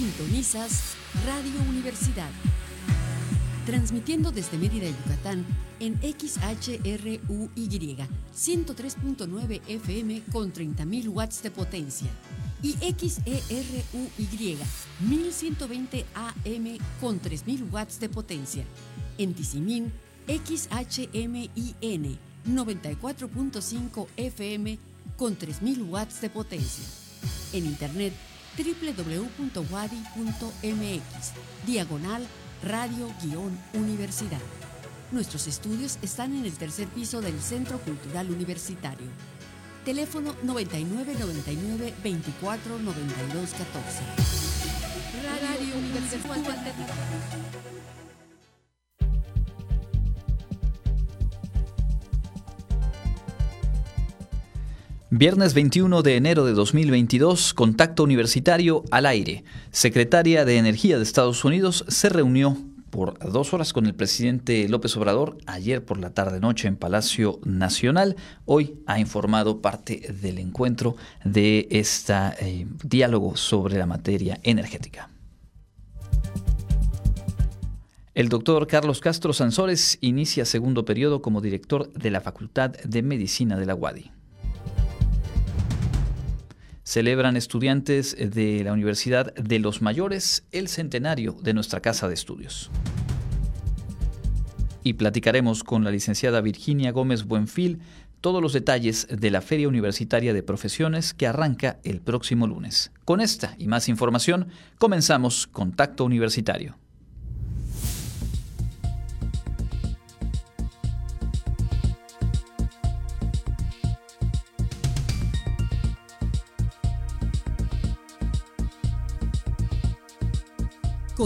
Sintonizas Radio Universidad. Transmitiendo desde Mérida, Yucatán, en XHRUY 103.9 FM con 30.000 watts de potencia y XERUY 1120 AM con 3.000 watts de potencia. En Tizimín, XHMIN 94.5 FM con 3.000 watts de potencia. En Internet, www.wadi.mx, diagonal radio-universidad. Nuestros estudios están en el tercer piso del Centro Cultural Universitario. Teléfono 9999 24 92 14. Radio Universidad. Viernes 21 de enero de 2022, contacto universitario al aire. Secretaria de Energía de Estados Unidos se reunió por dos horas con el presidente López Obrador ayer por la tarde-noche en Palacio Nacional. Hoy ha informado parte del encuentro de este diálogo sobre la materia energética. El doctor Carlos Castro Sansores inicia segundo periodo como director de la Facultad de Medicina de la UADI celebran estudiantes de la Universidad de los Mayores el centenario de nuestra casa de estudios. Y platicaremos con la licenciada Virginia Gómez Buenfil todos los detalles de la Feria Universitaria de Profesiones que arranca el próximo lunes. Con esta y más información, comenzamos Contacto Universitario.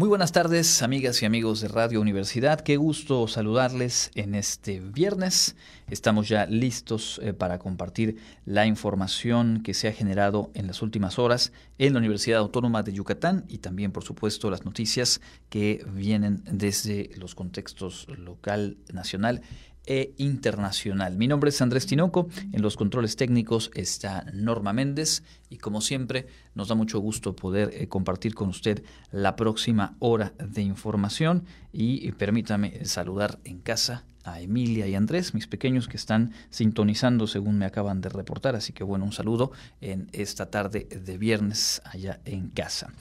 Muy buenas tardes, amigas y amigos de Radio Universidad. Qué gusto saludarles en este viernes. Estamos ya listos eh, para compartir la información que se ha generado en las últimas horas en la Universidad Autónoma de Yucatán y también, por supuesto, las noticias que vienen desde los contextos local, nacional e internacional. Mi nombre es Andrés Tinoco, en los controles técnicos está Norma Méndez y como siempre nos da mucho gusto poder eh, compartir con usted la próxima hora de información y eh, permítame saludar en casa a Emilia y Andrés, mis pequeños que están sintonizando según me acaban de reportar, así que bueno, un saludo en esta tarde de viernes allá en casa.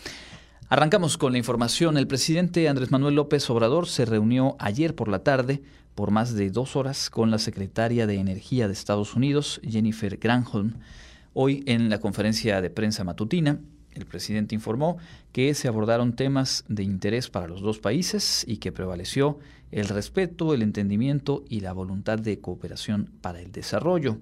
Arrancamos con la información. El presidente Andrés Manuel López Obrador se reunió ayer por la tarde por más de dos horas con la secretaria de Energía de Estados Unidos, Jennifer Granholm. Hoy en la conferencia de prensa matutina, el presidente informó que se abordaron temas de interés para los dos países y que prevaleció el respeto, el entendimiento y la voluntad de cooperación para el desarrollo.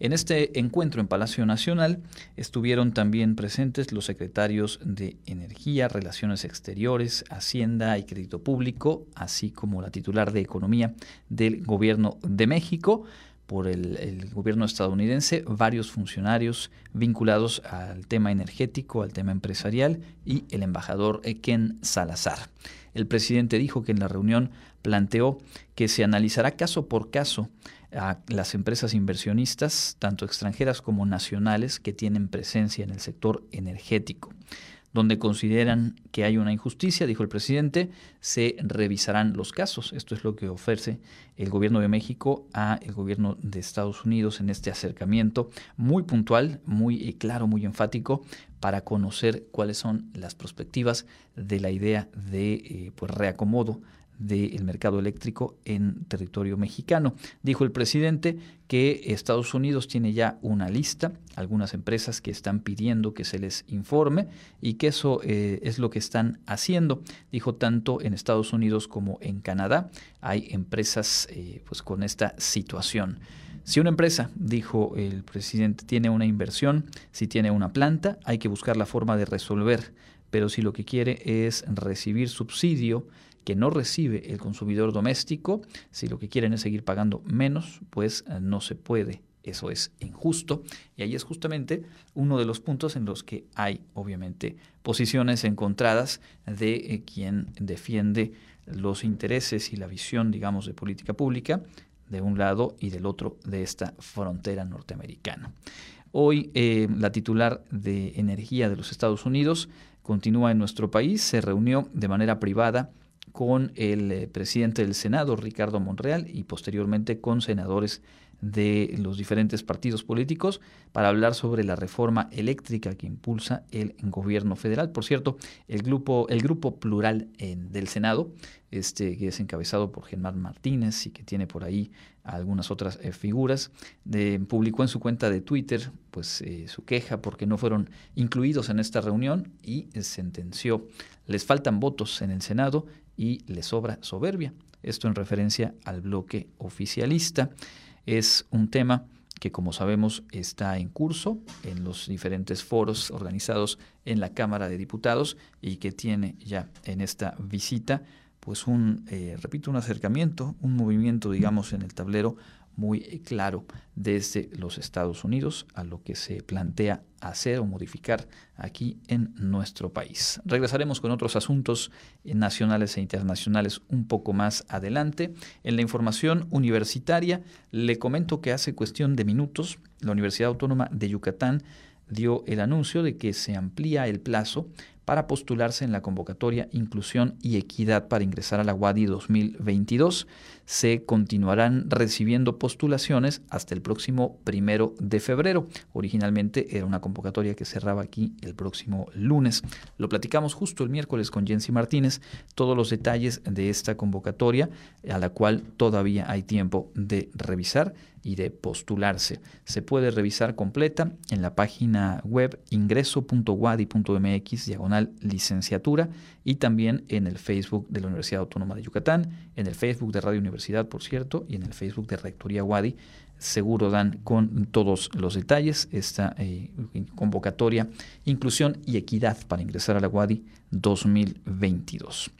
En este encuentro en Palacio Nacional estuvieron también presentes los secretarios de Energía, Relaciones Exteriores, Hacienda y Crédito Público, así como la titular de Economía del Gobierno de México por el, gobierno estadounidense, varios funcionarios vinculados al tema energético, al tema empresarial y el embajador Ken Salazar. El presidente dijo que en la reunión planteó que se analizará caso por caso a las empresas inversionistas, tanto extranjeras como nacionales, que tienen presencia en el sector energético. Donde consideran que hay una injusticia, dijo el presidente, se revisarán los casos. Esto es lo que ofrece el gobierno de México a el gobierno de Estados Unidos en este acercamiento muy puntual, muy eh, claro, muy enfático para conocer cuáles son las perspectivas de la idea de eh, pues, reacomodo del mercado eléctrico en territorio mexicano. Dijo el presidente que Estados Unidos tiene ya una lista, algunas empresas que están pidiendo que se les informe y que eso eh, es lo que están haciendo. Dijo tanto en Estados Unidos como en Canadá hay empresas eh, pues con esta situación. Si una empresa, dijo el presidente, tiene una inversión, si tiene una planta, hay que buscar la forma de resolver, pero si lo que quiere es recibir subsidio, que no recibe el consumidor doméstico, si lo que quieren es seguir pagando menos, pues eh, no se puede eso es injusto. Y ahí es justamente uno de los puntos en los que hay, obviamente, posiciones encontradas de eh, quien defiende los intereses y la visión, digamos, de política pública de un lado y del otro de esta frontera norteamericana. Hoy eh, la titular de Energía de los Estados Unidos continúa en nuestro país, se reunió de manera privada con el eh, presidente del Senado, Ricardo Monreal, y posteriormente con senadores de los diferentes partidos políticos para hablar sobre la reforma eléctrica que impulsa el gobierno federal. Por cierto, el grupo, el grupo plural del Senado, este, que es encabezado por Germán Martínez y que tiene por ahí algunas otras eh, figuras, publicó en su cuenta de Twitter pues, eh, su queja porque no fueron incluidos en esta reunión y sentenció, les faltan votos en el Senado y les sobra soberbia. Esto en referencia al bloque oficialista. Es un tema que como sabemos está en curso en los diferentes foros organizados en la Cámara de Diputados y que tiene ya en esta visita pues un, eh, repito, un acercamiento, un movimiento, digamos, en el tablero muy eh, claro desde los Estados Unidos a lo que se plantea hacer o modificar aquí en nuestro país. Regresaremos con otros asuntos eh, nacionales e internacionales un poco más adelante. En la información universitaria le comento que hace cuestión de minutos la Universidad Autónoma de Yucatán dio el anuncio de que se amplía el plazo para postularse en la convocatoria Inclusión y Equidad para ingresar a la UADI 2022. Se continuarán recibiendo postulaciones hasta el próximo primero de febrero. Originalmente era una convocatoria que cerraba aquí el próximo lunes. Lo platicamos justo el miércoles con Jensi Martínez, todos los detalles de esta convocatoria, a la cual todavía hay tiempo de revisar y de postularse. Se puede revisar completa en la página web ingreso.wadi.mx diagonal licenciatura y también en el Facebook de la Universidad Autónoma de Yucatán, en el Facebook de Radio Universidad, por cierto, y en el Facebook de Rectoría Wadi. Seguro dan con todos los detalles esta eh, convocatoria, inclusión y equidad para ingresar a la Wadi 2022.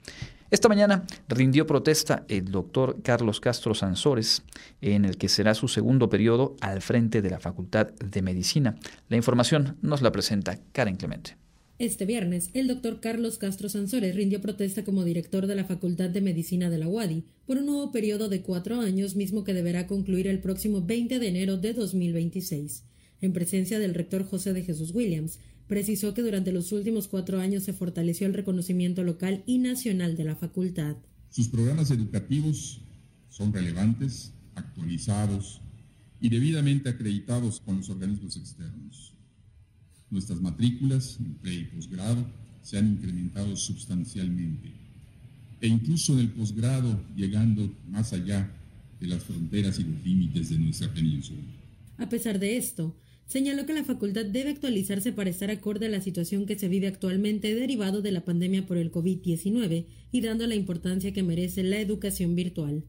Esta mañana rindió protesta el doctor Carlos Castro Sansores, en el que será su segundo periodo al frente de la Facultad de Medicina. La información nos la presenta Karen Clemente. Este viernes, el doctor Carlos Castro Sansores rindió protesta como director de la Facultad de Medicina de la UADI por un nuevo periodo de cuatro años, mismo que deberá concluir el próximo 20 de enero de 2026. En presencia del rector José de Jesús Williams, precisó que durante los últimos cuatro años se fortaleció el reconocimiento local y nacional de la facultad. Sus programas educativos son relevantes, actualizados y debidamente acreditados con los organismos externos. Nuestras matrículas en pre y posgrado se han incrementado sustancialmente e incluso en el posgrado llegando más allá de las fronteras y los límites de nuestra península. A pesar de esto, señaló que la facultad debe actualizarse para estar acorde a la situación que se vive actualmente derivado de la pandemia por el COVID-19 y dando la importancia que merece la educación virtual.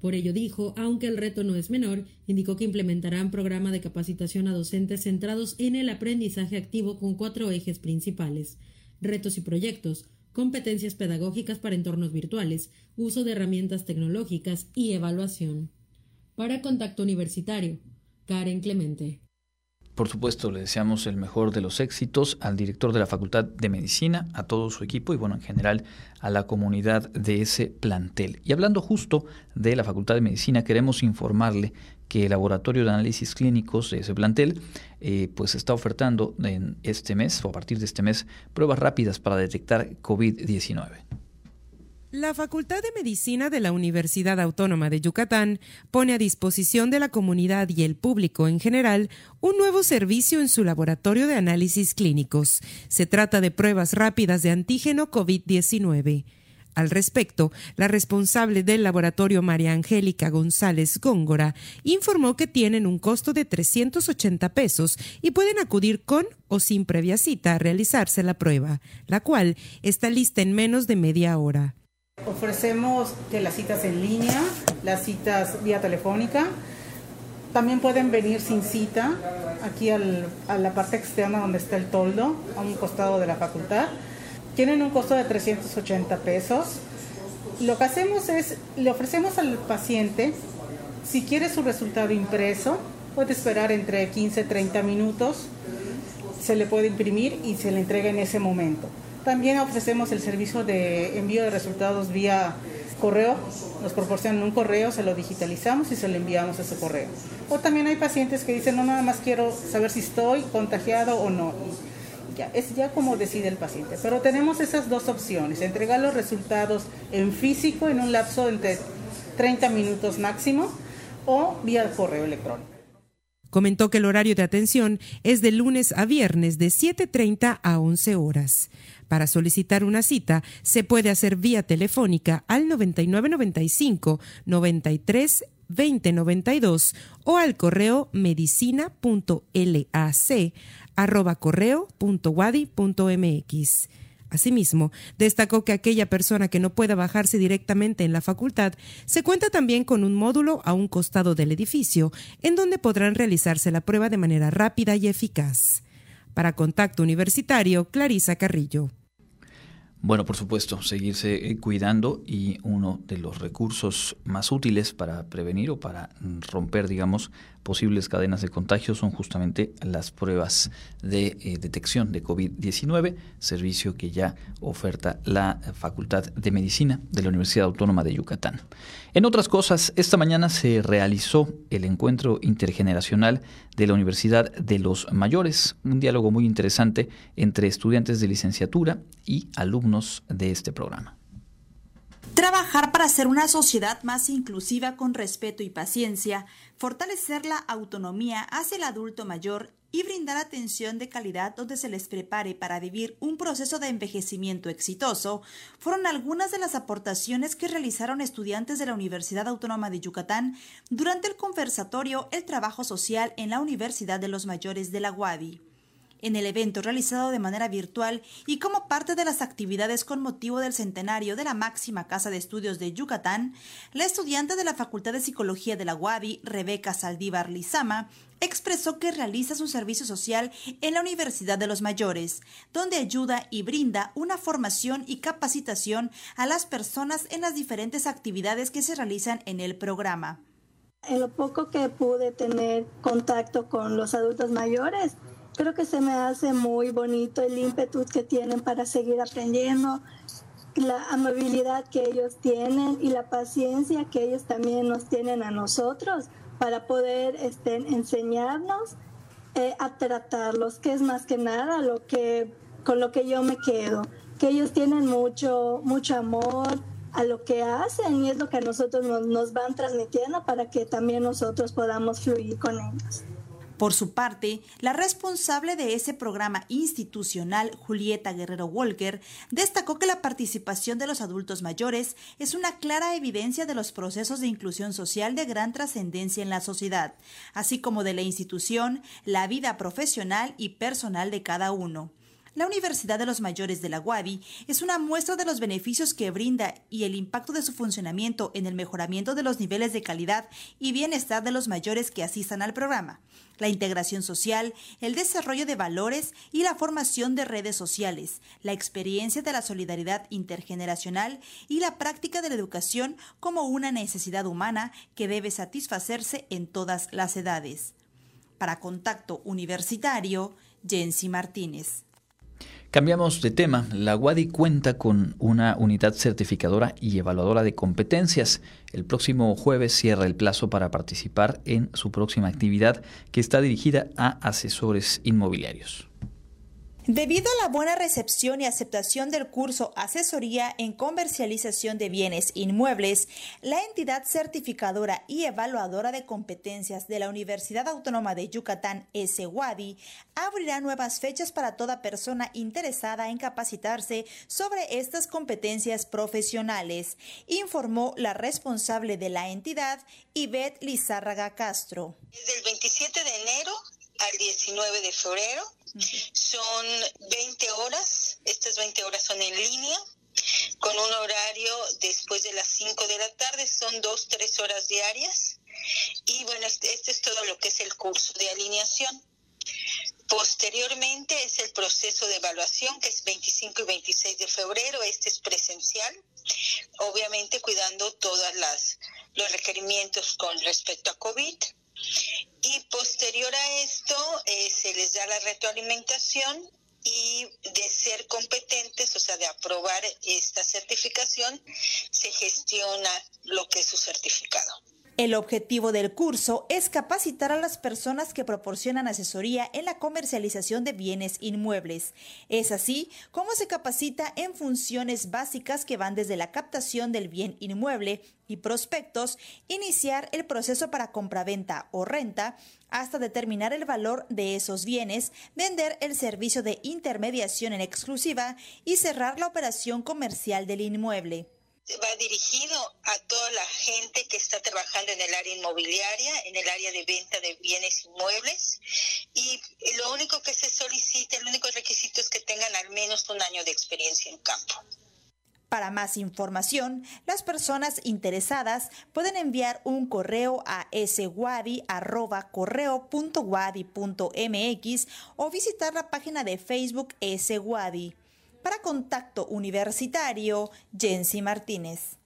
Por ello dijo, aunque el reto no es menor, indicó que implementarán programa de capacitación a docentes centrados en el aprendizaje activo con cuatro ejes principales retos y proyectos, competencias pedagógicas para entornos virtuales, uso de herramientas tecnológicas y evaluación. Para Contacto Universitario, Karen Clemente. Por supuesto, le deseamos el mejor de los éxitos al director de la Facultad de Medicina, a todo su equipo y, bueno, en general a la comunidad de ese plantel. Y hablando justo de la Facultad de Medicina, queremos informarle que el Laboratorio de Análisis Clínicos de ese plantel eh, pues está ofertando en este mes o a partir de este mes pruebas rápidas para detectar COVID-19. La Facultad de Medicina de la Universidad Autónoma de Yucatán pone a disposición de la comunidad y el público en general un nuevo servicio en su laboratorio de análisis clínicos. Se trata de pruebas rápidas de antígeno COVID-19. Al respecto, la responsable del laboratorio María Angélica González Góngora informó que tienen un costo de 380 pesos y pueden acudir con o sin previa cita a realizarse la prueba, la cual está lista en menos de media hora. Ofrecemos que las citas en línea, las citas vía telefónica. También pueden venir sin cita aquí a la parte externa donde está el toldo, a un costado de la facultad. Tienen un costo de 380 pesos. Lo que hacemos es, le ofrecemos al paciente, si quiere su resultado impreso, puede esperar entre 15 y 30 minutos, se le puede imprimir y se le entrega en ese momento. También ofrecemos el servicio de envío de resultados vía correo, nos proporcionan un correo, se lo digitalizamos y se lo enviamos a ese correo. O también hay pacientes que dicen, no, nada más quiero saber si estoy contagiado o no. ya, es ya como decide el paciente. Pero tenemos esas dos opciones, entregar los resultados en físico en un lapso entre 30 minutos máximo o vía correo electrónico. Comentó que el horario de atención es de lunes a viernes de 7.30 a 11 horas. Para solicitar una cita se puede hacer vía telefónica al 9995 93 2092 o al correo medicina.lac arroba. Asimismo, destacó que aquella persona que no pueda bajarse directamente en la facultad se cuenta también con un módulo a un costado del edificio, en donde podrán realizarse la prueba de manera rápida y eficaz. Para Contacto Universitario, Clarisa Carrillo. Bueno, por supuesto, seguirse eh, cuidando y uno de los recursos más útiles para prevenir o para romper, digamos, posibles cadenas de contagio son justamente las pruebas de eh, detección de COVID-19, servicio que ya oferta la Facultad de Medicina de la Universidad Autónoma de Yucatán. En otras cosas, esta mañana se realizó el encuentro intergeneracional de la Universidad de los Mayores, un diálogo muy interesante entre estudiantes de licenciatura y alumnos de este programa. Trabajar para ser una sociedad más inclusiva con respeto y paciencia, fortalecer la autonomía hacia el adulto mayor y brindar atención de calidad donde se les prepare para vivir un proceso de envejecimiento exitoso, fueron algunas de las aportaciones que realizaron estudiantes de la Universidad Autónoma de Yucatán durante el conversatorio El Trabajo Social en la Universidad de los Mayores de la UADI en el evento realizado de manera virtual y como parte de las actividades con motivo del centenario de la máxima casa de estudios de Yucatán, la estudiante de la Facultad de Psicología de la UABI, Rebeca Saldívar Lizama, expresó que realiza su servicio social en la Universidad de los Mayores, donde ayuda y brinda una formación y capacitación a las personas en las diferentes actividades que se realizan en el programa. En lo poco que pude tener contacto con los adultos mayores, creo que se me hace muy bonito el ímpetu que tienen para seguir aprendiendo, la amabilidad que ellos tienen y la paciencia que ellos también nos tienen a nosotros para poder este, enseñarnos eh, a tratarlos, que es más que nada lo que con lo que yo me quedo, que ellos tienen mucho mucho amor a lo que hacen y es lo que a nosotros nos, nos van transmitiendo para que también nosotros podamos fluir con ellos. Por su parte, la responsable de ese programa institucional, Julieta Guerrero Walker, destacó que la participación de los adultos mayores es una clara evidencia de los procesos de inclusión social de gran trascendencia en la sociedad, así como de la institución, la vida profesional y personal de cada uno. La Universidad de los Mayores de la UABI es una muestra de los beneficios que brinda y el impacto de su funcionamiento en el mejoramiento de los niveles de calidad y bienestar de los mayores que asistan al programa, la integración social, el desarrollo de valores y la formación de redes sociales, la experiencia de la solidaridad intergeneracional y la práctica de la educación como una necesidad humana que debe satisfacerse en todas las edades. Para Contacto Universitario, Jensi Martínez. Cambiamos de tema. La UADI cuenta con una unidad certificadora y evaluadora de competencias. El próximo jueves cierra el plazo para participar en su próxima actividad que está dirigida a asesores inmobiliarios. Debido a la buena recepción y aceptación del curso Asesoría en Comercialización de Bienes Inmuebles, la entidad certificadora y evaluadora de competencias de la Universidad Autónoma de Yucatán, SWADI, abrirá nuevas fechas para toda persona interesada en capacitarse sobre estas competencias profesionales, informó la responsable de la entidad, Ivette Lizárraga Castro. Desde el 27 de enero al 19 de febrero. Son 20 horas, estas 20 horas son en línea, con un horario después de las 5 de la tarde, son 2, 3 horas diarias. Y bueno, este, este, es todo lo que es el curso de alineación. Posteriormente es el proceso de evaluación, que es 25 y 26 de febrero. Este es presencial, obviamente cuidando todos los requerimientos con respecto a COVID. Y posterior a esto eh, se les da la retroalimentación y de ser competentes, o sea, de aprobar esta certificación, se gestiona lo que es su certificado. El objetivo del curso es capacitar a las personas que proporcionan asesoría en la comercialización de bienes inmuebles. Es así como se capacita en funciones básicas que van desde la captación del bien inmueble y prospectos, iniciar el proceso para compraventa o renta, hasta determinar el valor de esos bienes, vender el servicio de intermediación en exclusiva y cerrar la operación comercial del inmueble va dirigido a toda la gente que está trabajando en el área inmobiliaria, en el área de venta de bienes inmuebles y lo único que se solicita, el único requisito es que tengan al menos un año de experiencia en campo. Para más información, las personas interesadas pueden enviar un correo a swadi.correo.wadi.mx o visitar la página de Facebook swadi. Para Contacto Universitario, Jensi Martínez.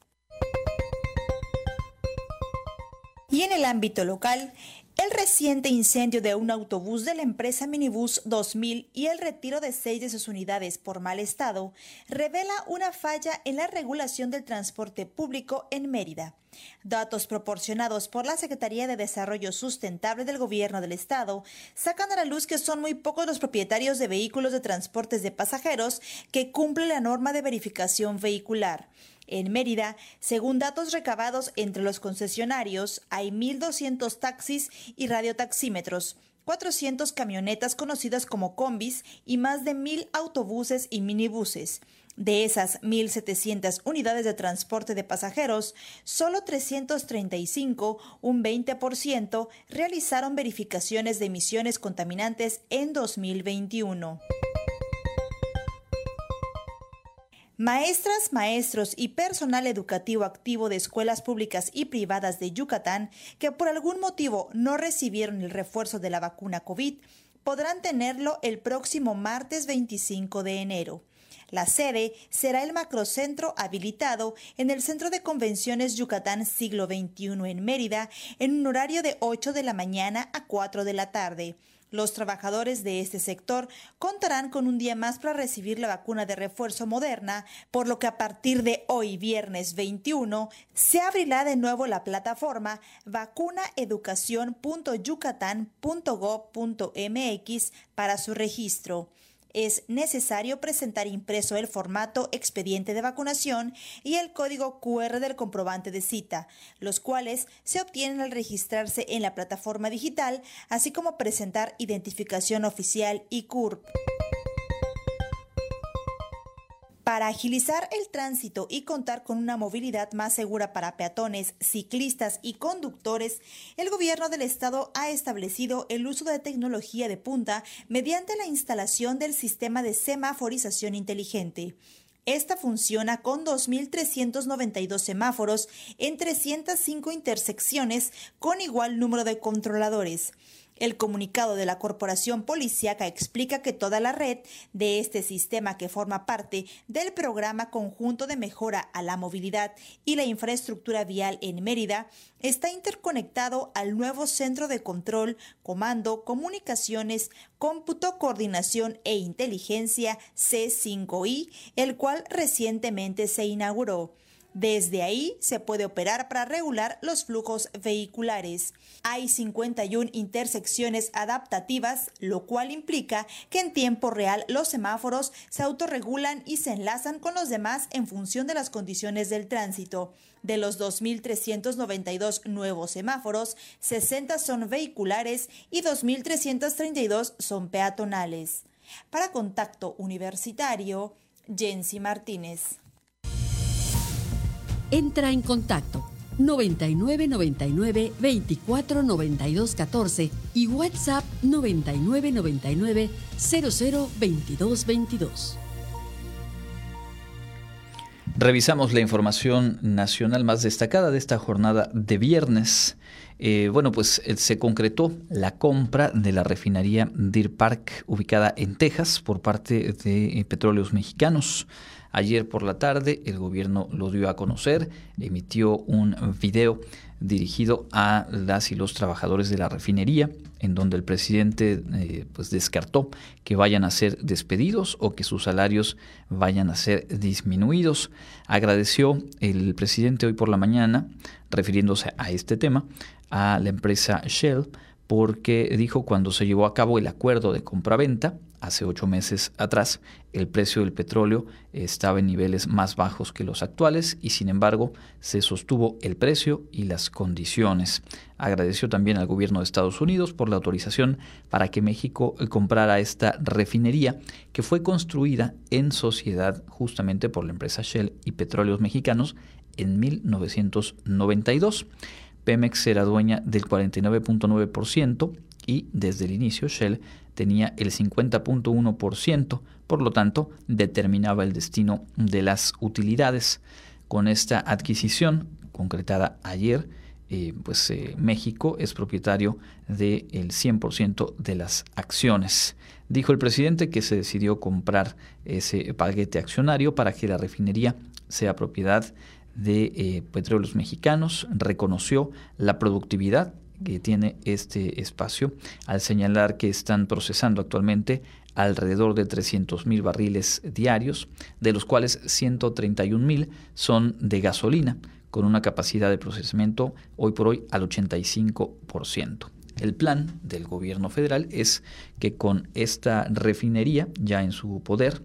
Y en el ámbito local, el reciente incendio de un autobús de la empresa Minibus 2000 y el retiro de seis de sus unidades por mal estado revela una falla en la regulación del transporte público en Mérida. Datos proporcionados por la Secretaría de Desarrollo Sustentable del Gobierno del Estado sacan a la luz que son muy pocos los propietarios de vehículos de transportes de pasajeros que cumplen la norma de verificación vehicular. En Mérida, según datos recabados entre los concesionarios, hay 1.200 taxis y radiotaxímetros, 400 camionetas conocidas como combis y más de 1.000 autobuses y minibuses. De esas 1.700 unidades de transporte de pasajeros, solo 335, un 20%, realizaron verificaciones de emisiones contaminantes en 2021. Maestras, maestros y personal educativo activo de escuelas públicas y privadas de Yucatán que por algún motivo no recibieron el refuerzo de la vacuna COVID podrán tenerlo el próximo martes 25 de enero. La sede será el macrocentro habilitado en el Centro de Convenciones Yucatán Siglo XXI en Mérida en un horario de 8 de la mañana a 4 de la tarde. Los trabajadores de este sector contarán con un día más para recibir la vacuna de refuerzo moderna, por lo que a partir de hoy, viernes 21, se abrirá de nuevo la plataforma vacunaeducación.yucatán.gov.mx para su registro es necesario presentar impreso el formato expediente de vacunación y el código QR del comprobante de cita, los cuales se obtienen al registrarse en la plataforma digital, así como presentar identificación oficial y CURP. Para agilizar el tránsito y contar con una movilidad más segura para peatones, ciclistas y conductores, el gobierno del estado ha establecido el uso de tecnología de punta mediante la instalación del sistema de semaforización inteligente. Esta funciona con 2.392 semáforos en 305 intersecciones con igual número de controladores. El comunicado de la Corporación Policiaca explica que toda la red de este sistema que forma parte del programa conjunto de mejora a la movilidad y la infraestructura vial en Mérida está interconectado al nuevo Centro de Control, Comando, Comunicaciones, Cómputo, Coordinación e Inteligencia C5I, el cual recientemente se inauguró. Desde ahí se puede operar para regular los flujos vehiculares. Hay 51 intersecciones adaptativas, lo cual implica que en tiempo real los semáforos se autorregulan y se enlazan con los demás en función de las condiciones del tránsito. De los 2.392 nuevos semáforos, 60 son vehiculares y 2.332 son peatonales. Para Contacto Universitario, Jensi Martínez. Entra en contacto 99 99 24 92 14 y WhatsApp 99 99 00 22 22. Revisamos la información nacional más destacada de esta jornada de viernes. Eh, bueno, pues eh, se concretó la compra de la refinería Deer Park ubicada en Texas por parte de eh, Petróleos Mexicanos. Ayer por la tarde el gobierno lo dio a conocer, emitió un video dirigido a las y los trabajadores de la refinería, en donde el presidente eh, pues descartó que vayan a ser despedidos o que sus salarios vayan a ser disminuidos. Agradeció el presidente hoy por la mañana, refiriéndose a este tema, a la empresa Shell porque dijo cuando se llevó a cabo el acuerdo de compraventa, hace ocho meses atrás, el precio del petróleo estaba en niveles más bajos que los actuales y sin embargo se sostuvo el precio y las condiciones. Agradeció también al gobierno de Estados Unidos por la autorización para que México comprara esta refinería que fue construida en sociedad justamente por la empresa Shell y Petróleos Mexicanos en 1992. Pemex era dueña del 49.9% y desde el inicio Shell tenía el 50.1%, por lo tanto determinaba el destino de las utilidades. Con esta adquisición concretada ayer, eh, pues eh, México es propietario del 100% de las acciones. Dijo el presidente que se decidió comprar ese paquete accionario para que la refinería sea propiedad de eh, Petróleos Mexicanos reconoció la productividad que tiene este espacio al señalar que están procesando actualmente alrededor de 300 mil barriles diarios, de los cuales 131 mil son de gasolina, con una capacidad de procesamiento hoy por hoy al 85%. El plan del gobierno federal es que con esta refinería ya en su poder,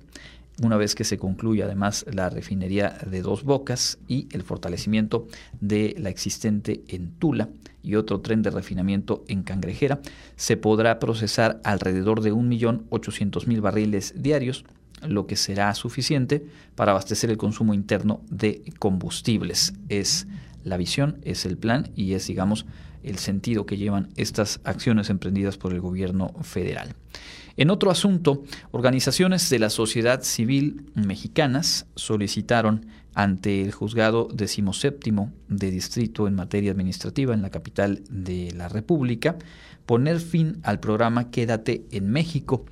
una vez que se concluya además la refinería de Dos Bocas y el fortalecimiento de la existente en Tula y otro tren de refinamiento en Cangrejera, se podrá procesar alrededor de 1.800.000 barriles diarios, lo que será suficiente para abastecer el consumo interno de combustibles. Es la visión, es el plan y es, digamos, el sentido que llevan estas acciones emprendidas por el gobierno federal. En otro asunto, organizaciones de la sociedad civil mexicanas solicitaron ante el juzgado decimoséptimo de distrito en materia administrativa en la capital de la República poner fin al programa Quédate en México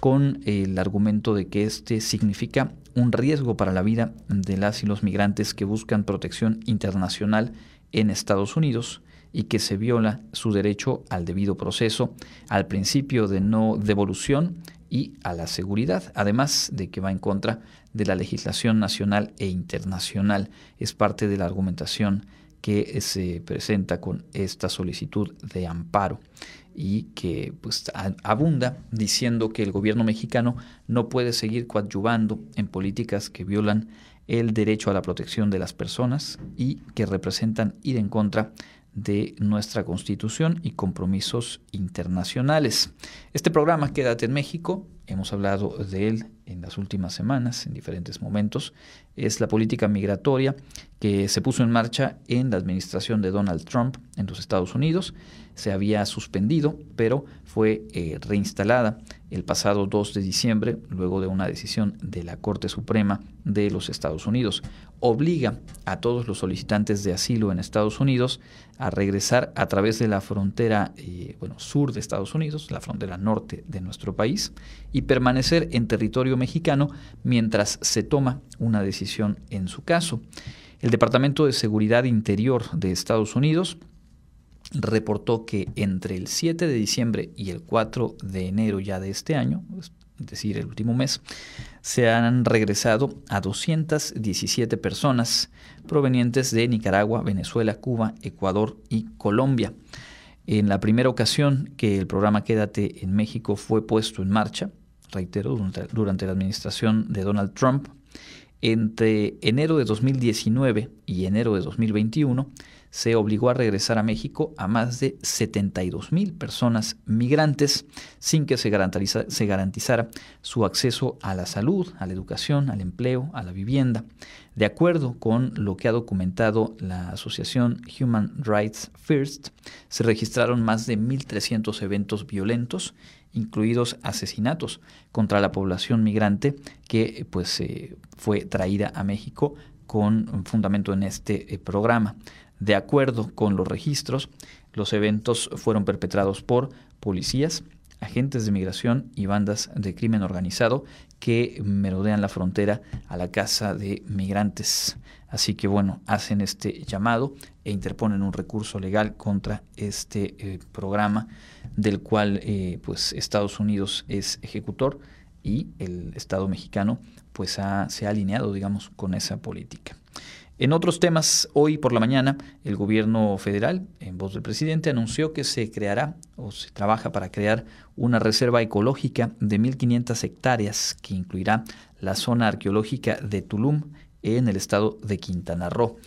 con el argumento de que este significa un riesgo para la vida de las y los migrantes que buscan protección internacional en Estados Unidos y que se viola su derecho al debido proceso, al principio de no devolución y a la seguridad, además de que va en contra de la legislación nacional e internacional. Es parte de la argumentación que se presenta con esta solicitud de amparo y que pues, abunda diciendo que el gobierno mexicano no puede seguir coadyuvando en políticas que violan el derecho a la protección de las personas y que representan ir en contra de nuestra Constitución y compromisos internacionales. Este programa Quédate en México, hemos hablado de él en las últimas semanas, en diferentes momentos, es la política migratoria que se puso en marcha en la administración de Donald Trump en los Estados Unidos. Se había suspendido, pero fue eh, reinstalada el pasado 2 de diciembre, luego de una decisión de la Corte Suprema de los Estados Unidos. Obliga a todos los solicitantes de asilo en Estados Unidos a regresar a través de la frontera eh, bueno, sur de Estados Unidos, la frontera norte de nuestro país, y permanecer en territorio mexicano mientras se toma una decisión en su caso. El Departamento de Seguridad Interior de Estados Unidos reportó que entre el 7 de diciembre y el 4 de enero ya de este año, es decir, el último mes, se han regresado a 217 personas provenientes de Nicaragua, Venezuela, Cuba, Ecuador y Colombia. En la primera ocasión que el programa Quédate en México fue puesto en marcha, reitero, durante, la administración de Donald Trump, entre enero de 2019 y enero de 2021, se obligó a regresar a México a más de 72 mil personas migrantes sin que se, garantizara su acceso a la salud, a la educación, al empleo, a la vivienda. De acuerdo con lo que ha documentado la asociación Human Rights First, se registraron más de 1.300 eventos violentos, incluidos asesinatos contra la población migrante que pues, eh, fue traída a México con fundamento en este eh, programa. De acuerdo con los registros, los eventos fueron perpetrados por policías, agentes de migración y bandas de crimen organizado que merodean la frontera a la casa de migrantes. Así que bueno, hacen este llamado e interponen un recurso legal contra este eh, programa del cual eh, pues Estados Unidos es ejecutor y el Estado mexicano pues se ha alineado digamos con esa política. En otros temas, hoy por la mañana, el gobierno federal, en voz del presidente, anunció que se creará o se trabaja para crear una reserva ecológica de 1.500 hectáreas que incluirá la zona arqueológica de Tulum en el estado de Quintana Roo.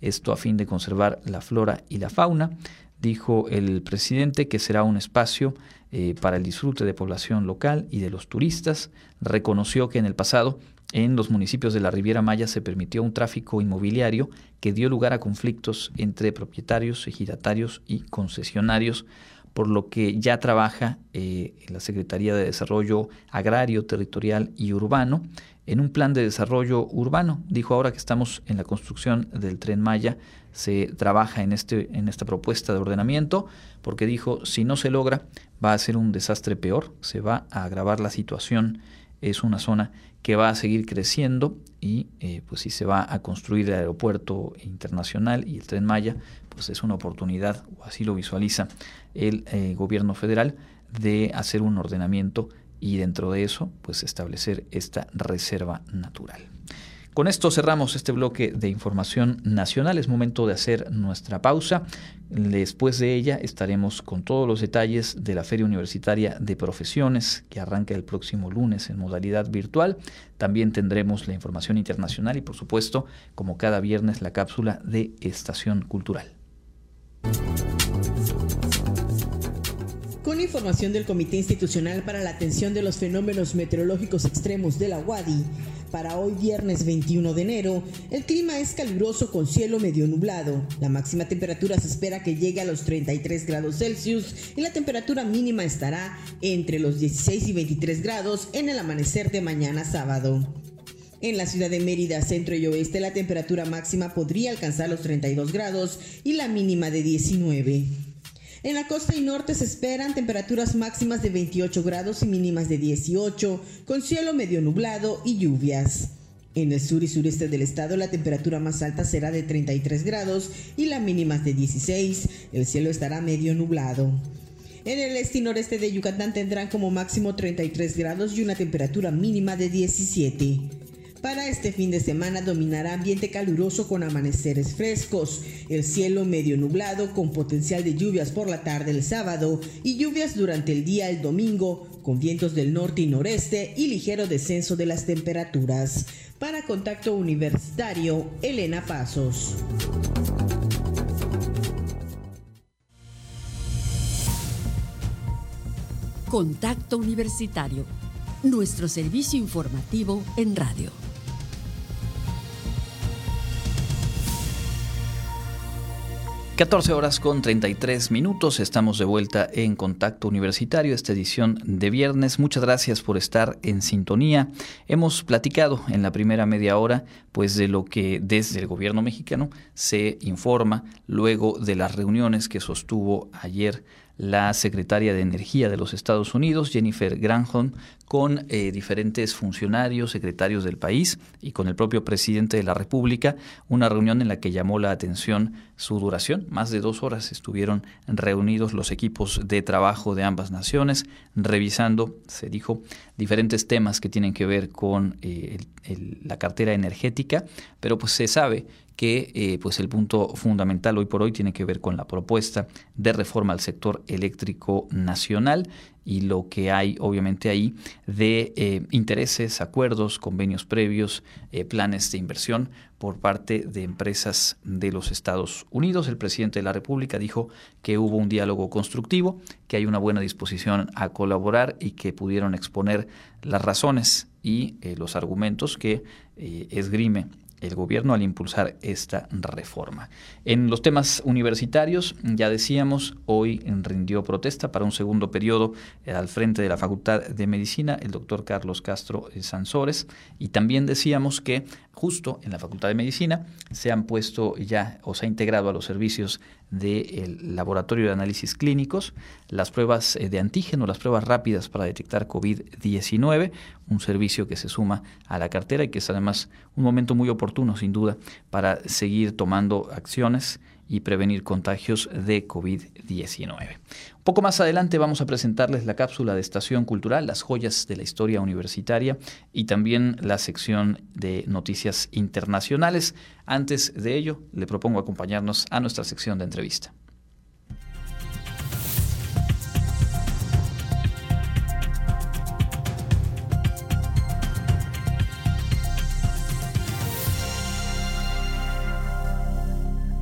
Esto a fin de conservar la flora y la fauna. Dijo el presidente que será un espacio eh, para el disfrute de población local y de los turistas. Reconoció que en el pasado en los municipios de la Riviera Maya se permitió un tráfico inmobiliario que dio lugar a conflictos entre propietarios, ejidatarios y concesionarios, por lo que ya trabaja eh, la Secretaría de Desarrollo Agrario, Territorial y Urbano en un plan de desarrollo urbano. Dijo ahora que estamos en la construcción del tren Maya, se trabaja en, este, en esta propuesta de ordenamiento, porque dijo, si no se logra, va a ser un desastre peor, se va a agravar la situación es una zona que va a seguir creciendo y eh, pues si se va a construir el aeropuerto internacional y el tren Maya, pues es una oportunidad, o así lo visualiza el eh, gobierno federal, de hacer un ordenamiento y dentro de eso pues establecer esta reserva natural. Con esto cerramos este bloque de información nacional. Es momento de hacer nuestra pausa. Después de ella estaremos con todos los detalles de la Feria Universitaria de Profesiones que arranca el próximo lunes en modalidad virtual. También tendremos la información internacional y por supuesto, como cada viernes, la cápsula de Estación Cultural. Con información del Comité Institucional para la Atención de los Fenómenos Meteorológicos Extremos de la UADI, para hoy viernes 21 de enero, el clima es caluroso con cielo medio nublado. La máxima temperatura se espera que llegue a los 33 grados Celsius y la temperatura mínima estará entre los 16 y 23 grados en el amanecer de mañana sábado. En la ciudad de Mérida, centro y oeste, la temperatura máxima podría alcanzar los 32 grados y la mínima de 19. En la costa y norte se esperan temperaturas máximas de 28 grados y mínimas de 18, con cielo medio nublado y lluvias. En el sur y sureste del estado la temperatura más alta será de 33 grados y la mínima de 16. El cielo estará medio nublado. En el este y noreste de Yucatán tendrán como máximo 33 grados y una temperatura mínima de 17. Para este fin de semana dominará ambiente caluroso con amaneceres frescos, el cielo medio nublado con potencial de lluvias por la tarde el sábado y lluvias durante el día el domingo con vientos del norte y noreste y ligero descenso de las temperaturas. Para Contacto Universitario, Elena Pasos. Contacto Universitario, nuestro servicio informativo en radio. 14 horas con 33 minutos, estamos de vuelta en Contacto Universitario, esta edición de viernes. Muchas gracias por estar en sintonía. Hemos platicado en la primera media hora pues de lo que desde el gobierno mexicano se informa luego de las reuniones que sostuvo ayer la secretaria de Energía de los Estados Unidos, Jennifer Granholm, con eh, diferentes funcionarios, secretarios del país y con el propio presidente de la República, una reunión en la que llamó la atención su duración. Más de dos horas estuvieron reunidos los equipos de trabajo de ambas naciones, revisando, se dijo, diferentes temas que tienen que ver con eh, la cartera energética, pero pues se sabe que eh, pues el punto fundamental hoy por hoy tiene que ver con la propuesta de reforma al sector eléctrico nacional y lo que hay obviamente ahí de eh, intereses, acuerdos, convenios previos, eh, planes de inversión por parte de empresas de los Estados Unidos. El presidente de la República dijo que hubo un diálogo constructivo, que hay una buena disposición a colaborar y que pudieron exponer las razones y los argumentos que esgrime el gobierno al impulsar esta reforma. En los temas universitarios, ya decíamos, hoy rindió protesta para un segundo periodo eh, al frente de la Facultad de Medicina el doctor Carlos Castro eh, Sansores y también decíamos que justo en la Facultad de Medicina se han puesto ya o se ha integrado a los servicios del Laboratorio de Análisis Clínicos, las pruebas eh, de antígeno, las pruebas rápidas para detectar COVID-19, un servicio que se suma a la cartera y que es además un momento muy oportuno, sin duda, para seguir tomando acciones y prevenir contagios de COVID-19. Un poco más adelante vamos a presentarles la cápsula de Estación Cultural, las joyas de la historia universitaria y también la sección de noticias internacionales. Antes de ello, le propongo acompañarnos a nuestra sección de entrevista.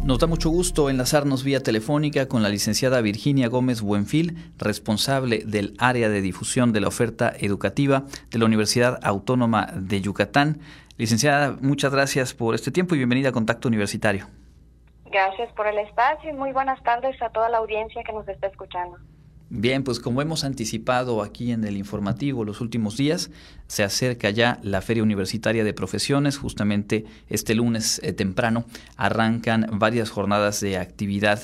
Nos da mucho gusto enlazarnos vía telefónica con la licenciada Virginia Gómez Buenfil, responsable del área de difusión de la oferta educativa de la Universidad Autónoma de Yucatán. Licenciada, muchas gracias por este tiempo y bienvenida a Contacto Universitario. Gracias por el espacio y muy buenas tardes a toda la audiencia que nos está escuchando. Bien, pues como hemos anticipado aquí en el informativo los últimos días, se acerca ya la Feria Universitaria de Profesiones. Justamente este lunes eh, temprano arrancan varias jornadas de actividad.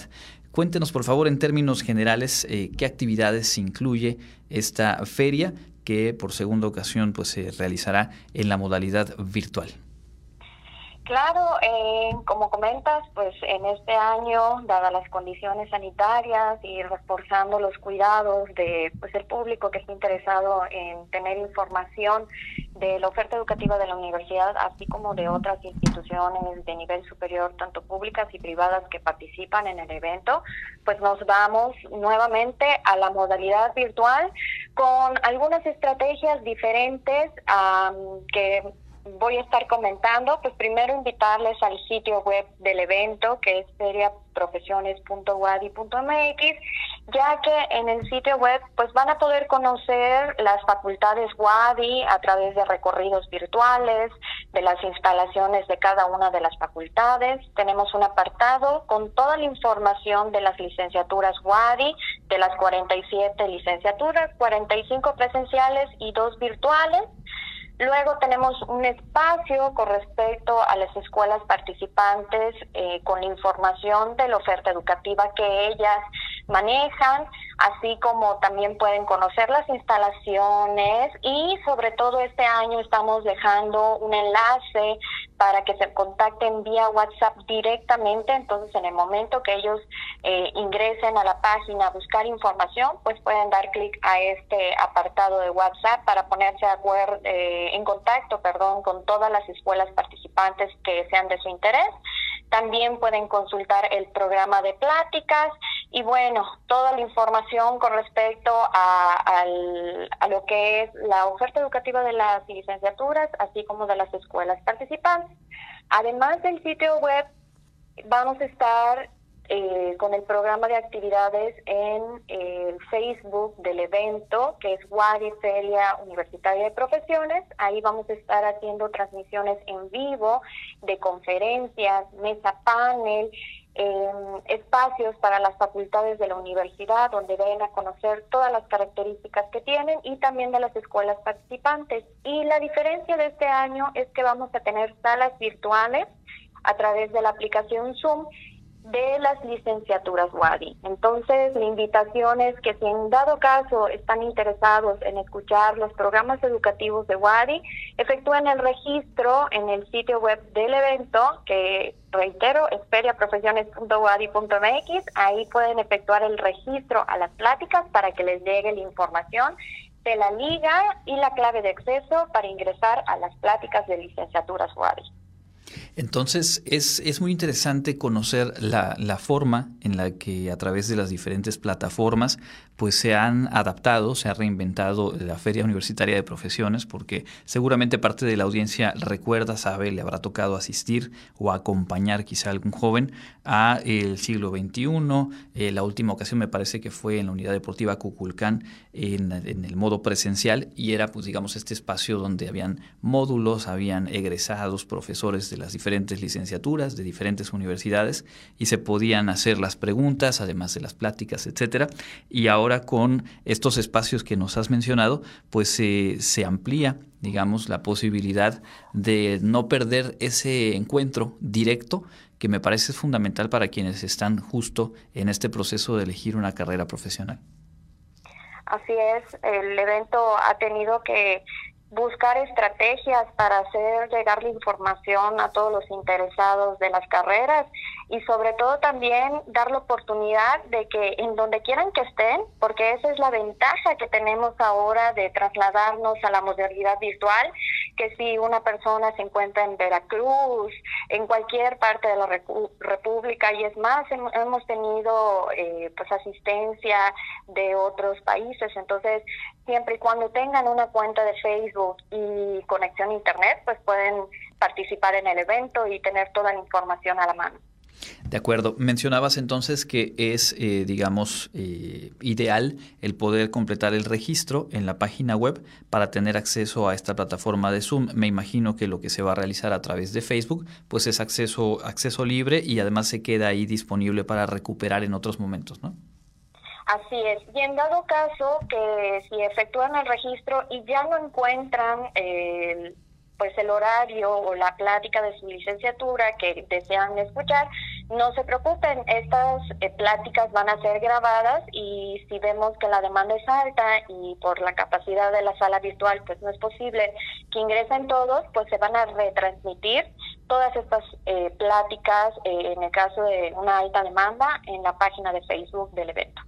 Cuéntenos, por favor, en términos generales, eh, qué actividades incluye esta feria que por segunda ocasión pues, se realizará en la modalidad virtual. Claro, eh, como comentas, pues en este año, dadas las condiciones sanitarias y reforzando los cuidados de pues el público que está interesado en tener información de la oferta educativa de la universidad, así como de otras instituciones de nivel superior, tanto públicas y privadas que participan en el evento, pues nos vamos nuevamente a la modalidad virtual con algunas estrategias diferentes que voy a estar comentando, pues primero invitarles al sitio web del evento que es feriaprofesiones.wadi.mx, ya que en el sitio web pues van a poder conocer las facultades WADI a través de recorridos virtuales, de las instalaciones de cada una de las facultades. Tenemos un apartado con toda la información de las licenciaturas WADI, de las 47 licenciaturas, 45 presenciales y dos virtuales Luego tenemos un espacio con respecto a las escuelas participantes eh, con la información de la oferta educativa que ellas manejan, así como también pueden conocer las instalaciones. Y sobre todo este año estamos dejando un enlace para que se contacten vía WhatsApp directamente, entonces en el momento que ellos eh, ingresen a la página a buscar información, pues pueden dar clic a este apartado de WhatsApp para ponerse acuerdo, eh, en contacto perdón, con todas las escuelas participantes que sean de su interés. También pueden consultar el programa de pláticas y bueno, toda la información con respecto a, a lo que es la oferta educativa de las licenciaturas, así como de las escuelas participantes. Además del sitio web, vamos a estar eh, con el programa de actividades en el Facebook del evento, que es Wadi Feria Universitaria de Profesiones. Ahí vamos a estar haciendo transmisiones en vivo de conferencias, mesa panel, espacios para las facultades de la universidad donde ven a conocer todas las características que tienen y también de las escuelas participantes. Y la diferencia de este año es que vamos a tener salas virtuales a través de la aplicación Zoom de las licenciaturas WADI. Entonces, la invitación es que si en dado caso están interesados en escuchar los programas educativos de WADI, efectúen el registro en el sitio web del evento, que reitero, es feriaprofesiones.wadi.mx. Ahí pueden efectuar el registro a las pláticas para que les llegue la información de la liga y la clave de acceso para ingresar a las pláticas de licenciaturas WADI. Entonces es, es muy interesante conocer la, la, forma en la que a través de las diferentes plataformas pues se han adaptado, se ha reinventado la Feria Universitaria de Profesiones, porque seguramente parte de la audiencia recuerda, sabe, le habrá tocado asistir o acompañar quizá a algún joven a el siglo XXI. Eh, la última ocasión me parece que fue en la Unidad Deportiva Cuculcán en, en, el modo presencial y era pues digamos este espacio donde habían módulos, habían egresados, profesores de las diferentes licenciaturas, de diferentes universidades y se podían hacer las preguntas, además de las pláticas, etcétera. Y ahora con estos espacios que nos has mencionado, pues se amplía, digamos, la posibilidad de no perder ese encuentro directo que me parece fundamental para quienes están justo en este proceso de elegir una carrera profesional. Así es, el evento ha tenido que buscar estrategias para hacer llegar la información a todos los interesados de las carreras y sobre todo también dar la oportunidad de que en donde quieran que estén, porque esa es la ventaja que tenemos ahora de trasladarnos a la modernidad virtual, que si una persona se encuentra en Veracruz, en cualquier parte de la República, y es más, hemos tenido eh, pues asistencia de otros países, entonces siempre y cuando tengan una cuenta de Facebook y conexión a Internet, pues pueden participar en el evento y tener toda la información a la mano. De acuerdo. Mencionabas entonces que es, eh, digamos, eh, ideal el poder completar el registro en la página web para tener acceso a esta plataforma de Zoom. Me imagino que lo que se va a realizar a través de Facebook, pues es acceso, acceso libre y además se queda ahí disponible para recuperar en otros momentos, ¿no? Así es. Y en dado caso que si efectúan el registro y ya no encuentran el pues el horario o la plática de su licenciatura que desean escuchar, no se preocupen, estas eh, pláticas van a ser grabadas y si vemos que la demanda es alta y por la capacidad de la sala virtual pues no es posible que ingresen todos, pues se van a retransmitir todas estas eh, pláticas eh, en el caso de una alta demanda en la página de Facebook del evento.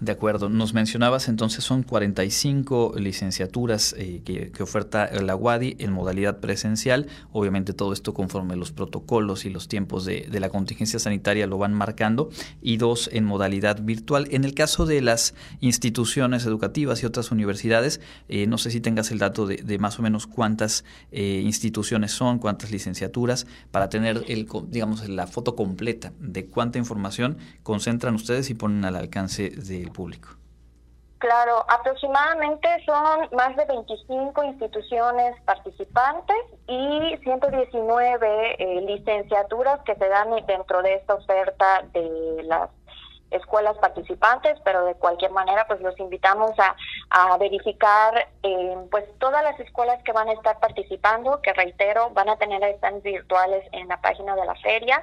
De acuerdo. Nos mencionabas entonces son 45 licenciaturas eh, que, oferta la UADI en modalidad presencial. Obviamente todo esto conforme los protocolos y los tiempos de, la contingencia sanitaria lo van marcando. Y dos en modalidad virtual. En el caso de las instituciones educativas y otras universidades, eh, no sé si tengas el dato de, más o menos cuántas eh, instituciones son, cuántas licenciaturas, para tener el, digamos, la foto completa de cuánta información concentran ustedes y ponen al alcance público? Claro, aproximadamente son más de 25 instituciones participantes y 119 eh, licenciaturas que se dan dentro de esta oferta de las escuelas participantes, pero de cualquier manera pues los invitamos a, a verificar eh, pues todas las escuelas que van a estar participando, que reitero, van a tener stands virtuales en la página de la feria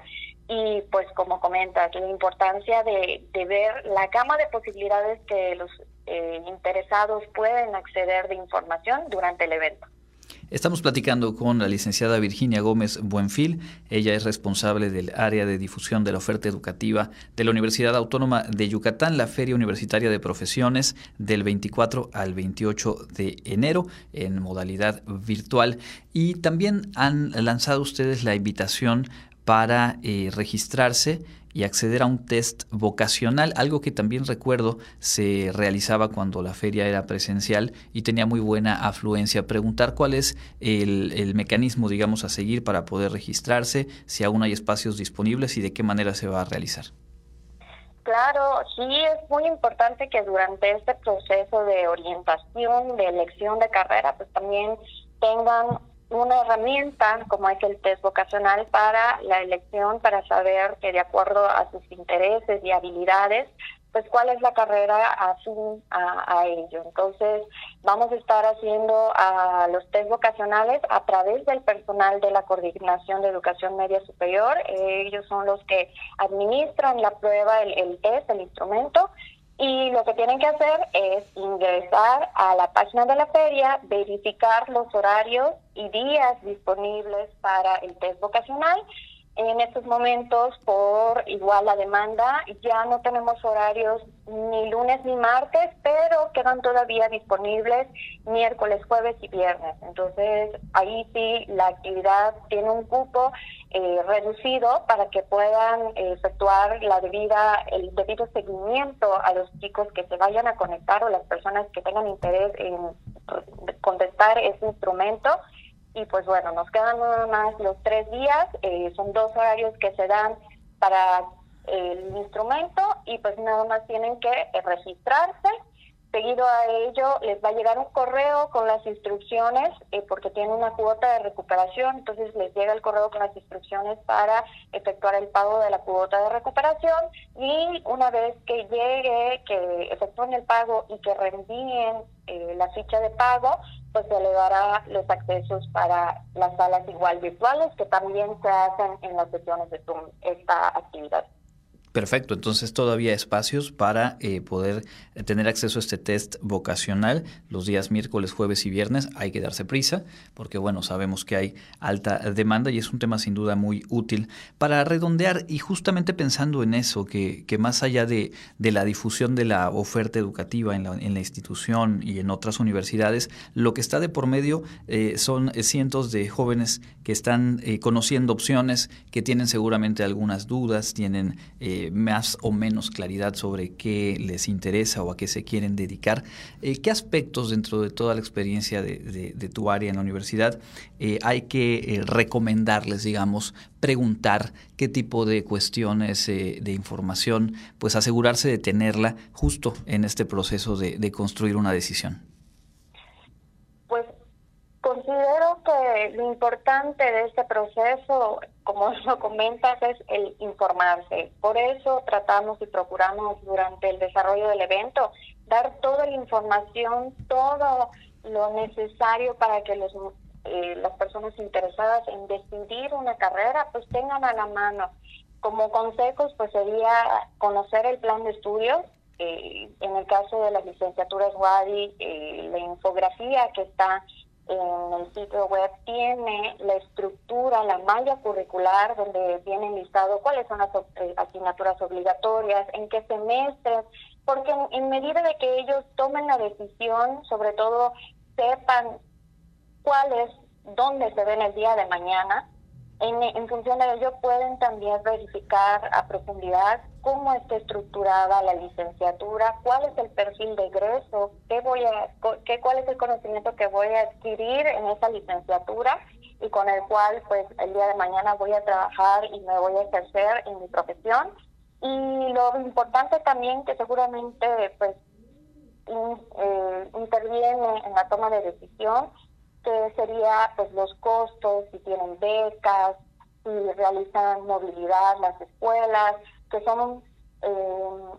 y pues como comentas, la importancia de, ver la gama de posibilidades que los eh, interesados pueden acceder de información durante el evento. Estamos platicando con la licenciada Virginia Gómez Buenfil. Ella es responsable del área de difusión de la oferta educativa de la Universidad Autónoma de Yucatán, la Feria Universitaria de Profesiones del 24 al 28 de enero en modalidad virtual. Y también han lanzado ustedes la invitación para eh, registrarse y acceder a un test vocacional, algo que también recuerdo se realizaba cuando la feria era presencial y tenía muy buena afluencia. Preguntar cuál es el, el, mecanismo, digamos, a seguir para poder registrarse, si aún hay espacios disponibles y de qué manera se va a realizar. Claro, sí es muy importante que durante este proceso de orientación, de elección de carrera, pues también tengan una herramienta como es el test vocacional para la elección, para saber que de acuerdo a sus intereses y habilidades, pues cuál es la carrera afín a, a ello. Entonces, vamos a estar haciendo los test vocacionales a través del personal de la Coordinación de Educación Media Superior. ellos son los que administran la prueba, el, el test, el instrumento, y lo que tienen que hacer es ingresar a la página de la feria, verificar los horarios y días disponibles para el test vocacional en estos momentos, por igual la demanda, ya no tenemos horarios ni lunes ni martes, pero quedan todavía disponibles miércoles, jueves y viernes. Entonces, ahí sí la actividad tiene un cupo eh, reducido para que puedan efectuar la debida, el debido seguimiento a los chicos que se vayan a conectar o las personas que tengan interés en contestar ese instrumento y pues bueno, nos quedan nada más los tres días, eh, son dos horarios que se dan para el instrumento y pues nada más tienen que registrarse. Seguido a ello les va a llegar un correo con las instrucciones eh, porque tiene una cuota de recuperación, entonces les llega el correo con las instrucciones para efectuar el pago de la cuota de recuperación y una vez que llegue, que efectúen el pago y que reenvíen la ficha de pago, pues se le dará los accesos para las salas igual virtuales que también se hacen en las sesiones de Zoom esta actividad. Perfecto, entonces todavía espacios para eh, poder tener acceso a este test vocacional los días miércoles, jueves y viernes. Hay que darse prisa porque, bueno, sabemos que hay alta demanda y es un tema sin duda muy útil para redondear y justamente pensando en eso, que, que más allá de, de, la difusión de la oferta educativa en la, en la, institución y en otras universidades, lo que está de por medio eh, son cientos de jóvenes que están eh, conociendo opciones, que tienen seguramente algunas dudas, tienen... Eh, más o menos claridad sobre qué les interesa o a qué se quieren dedicar. Eh, ¿Qué aspectos dentro de toda la experiencia de, tu área en la universidad eh, hay que recomendarles, digamos, preguntar qué tipo de cuestiones de información, pues asegurarse de tenerla justo en este proceso de construir una decisión? Considero que lo importante de este proceso, como lo comentas, es el informarse. Por eso tratamos y procuramos durante el desarrollo del evento dar toda la información, todo lo necesario para que los, eh, las personas interesadas en decidir una carrera pues tengan a la mano. Como consejos pues sería conocer el plan de estudios, eh, en el caso de las licenciaturas WADI, eh, la infografía que está en el sitio web tiene la estructura, la malla curricular, donde viene listado cuáles son las eh, asignaturas obligatorias, en qué semestres, porque en, medida de que ellos tomen la decisión, sobre todo sepan cuál es, dónde se ven el día de mañana, en, función de ello pueden también verificar a profundidad cómo está estructurada la licenciatura, cuál es el perfil de egreso, qué voy a, qué, cuál es el conocimiento que voy a adquirir en esa licenciatura y con el cual pues el día de mañana voy a trabajar y me voy a ejercer en mi profesión. Y lo importante también que seguramente pues eh, interviene en la toma de decisión que sería pues los costos, si tienen becas, si realizan movilidad las escuelas, que son eh,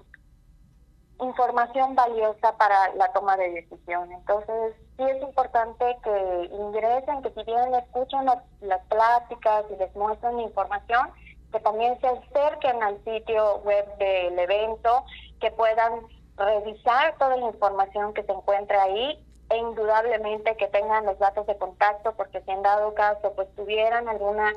información valiosa para la toma de decisión. Entonces, sí es importante que ingresen, que si bien escuchan las, las pláticas y les muestran información, que también se acerquen al sitio web del evento, que puedan revisar toda la información que se encuentra ahí e indudablemente que tengan los datos de contacto porque si en dado caso pues tuvieran alguna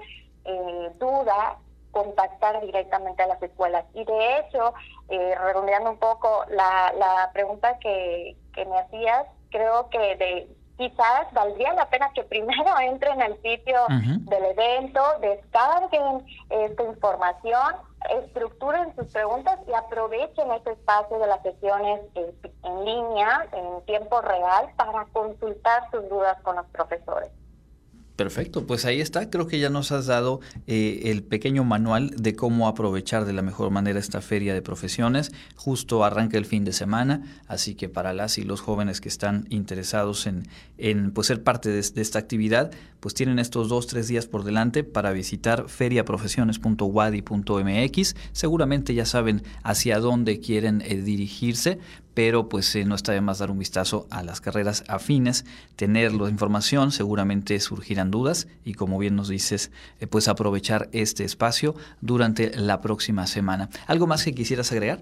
eh, duda contactar directamente a las escuelas. Y de hecho eh, redondeando un poco la, la pregunta que, que me hacías creo que de quizás valdría la pena que primero entren al sitio del evento, descarguen esta información, estructuren sus preguntas y aprovechen ese espacio de las sesiones en línea, en tiempo real, para consultar sus dudas con los profesores. Perfecto, pues ahí está. Creo que ya nos has dado eh, el pequeño manual de cómo aprovechar de la mejor manera esta feria de profesiones. Justo arranca el fin de semana, así que para las y los jóvenes que están interesados en, en pues, ser parte de, esta actividad, pues tienen estos dos, tres días por delante para visitar feriaprofesiones.wadi.mx. Seguramente ya saben hacia dónde quieren eh, dirigirse, pero pues eh, no está de más dar un vistazo a las carreras afines, tener la información, seguramente surgirán dudas y como bien nos dices, eh, pues aprovechar este espacio durante la próxima semana. ¿Algo más que quisieras agregar?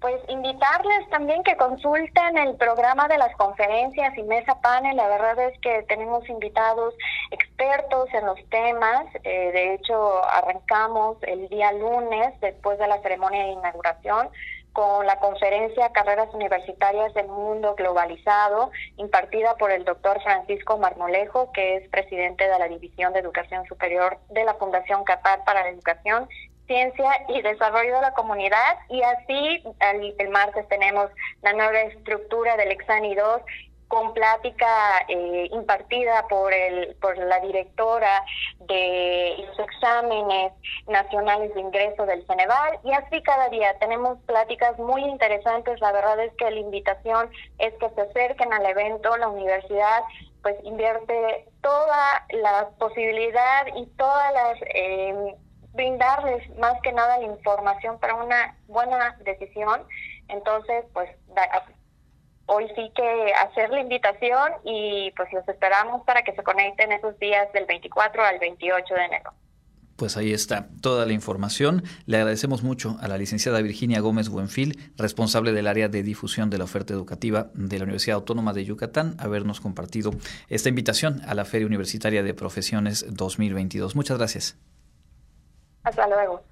Pues invitarles también que consulten el programa de las conferencias y mesa panel. La verdad es que tenemos invitados expertos en los temas. Eh, de hecho, arrancamos el día lunes después de la ceremonia de inauguración con la conferencia Carreras Universitarias del Mundo Globalizado, impartida por el doctor Francisco Marmolejo, que es presidente de la División de Educación Superior de la Fundación Qatar para la Educación, Ciencia y Desarrollo de la Comunidad. Y así, el, martes tenemos la nueva estructura del Exani 2 con plática eh, impartida por, el, por la directora de los exámenes nacionales de ingreso del Ceneval y así cada día tenemos pláticas muy interesantes. La verdad es que la invitación es que se acerquen al evento. La universidad pues invierte toda la posibilidad y todas las... Eh, brindarles más que nada la información para una buena decisión. Entonces, pues hoy sí que hacer la invitación y pues los esperamos para que se conecten esos días del 24 al 28 de enero. Pues ahí está toda la información. Le agradecemos mucho a la licenciada Virginia Gómez Buenfil, responsable del área de difusión de la oferta educativa de la Universidad Autónoma de Yucatán, habernos compartido esta invitación a la Feria Universitaria de Profesiones 2022. Muchas gracias. Hasta luego.